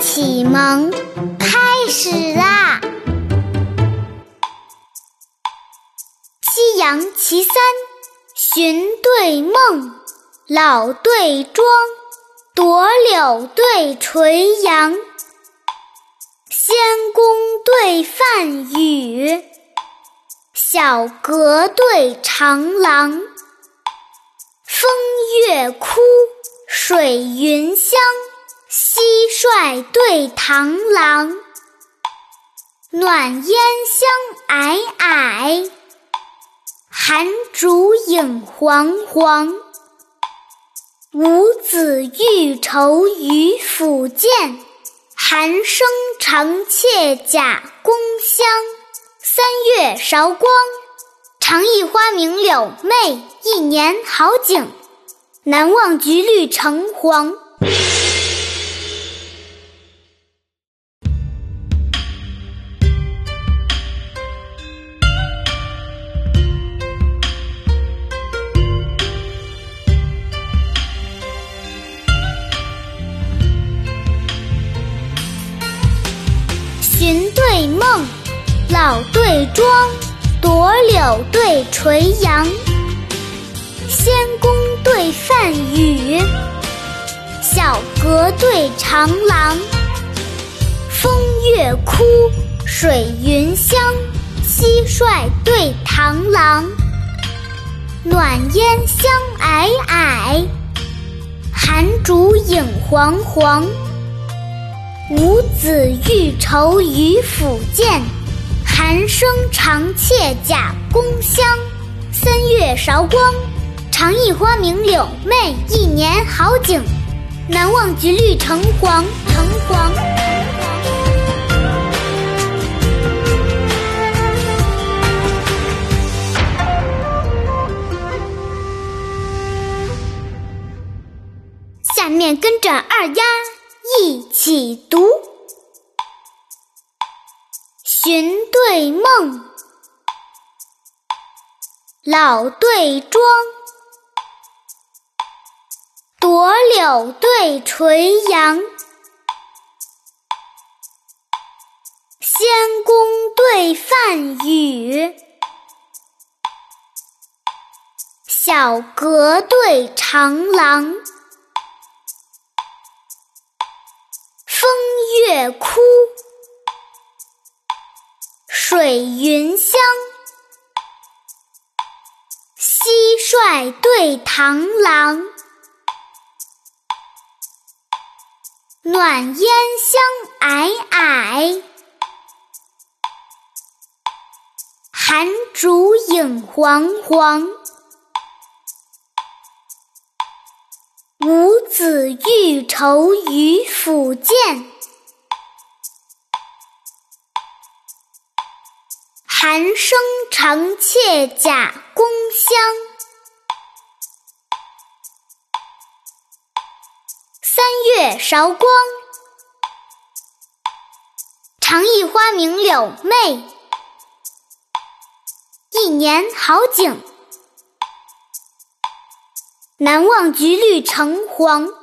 启蒙开始啦！夕阳其三，寻对梦，老对庄，朵柳对垂杨，仙宫对梵语，小阁对长廊，风月枯，水云香。蟋蟀对螳螂，暖烟香霭霭，寒烛影煌煌。五子欲愁于府建，寒声长妾甲宫香。三月韶光，长忆花明柳媚，一年好景，难忘橘绿橙黄。寻对梦，老对庄，朵柳对垂杨，仙宫对梵语，小阁对长廊。风月枯，水云香，蟋蟀对螳螂。暖烟香霭霭，寒烛影煌煌。五子欲愁于府建，寒声长妾甲宫香。三月韶光，长忆花明柳媚，一年好景，难忘橘绿橙黄橙黄。下面跟着二丫。一起读《寻对梦》，老对庄，朵柳对垂杨，仙宫对梵宇，小阁对长廊。月枯，水云香。蟋蟀对螳螂，暖烟香霭霭，寒烛影煌煌。五子欲愁于府建。寒声长妾甲宫香，三月韶光，长忆花明柳媚，一年好景，难忘橘绿橙黄。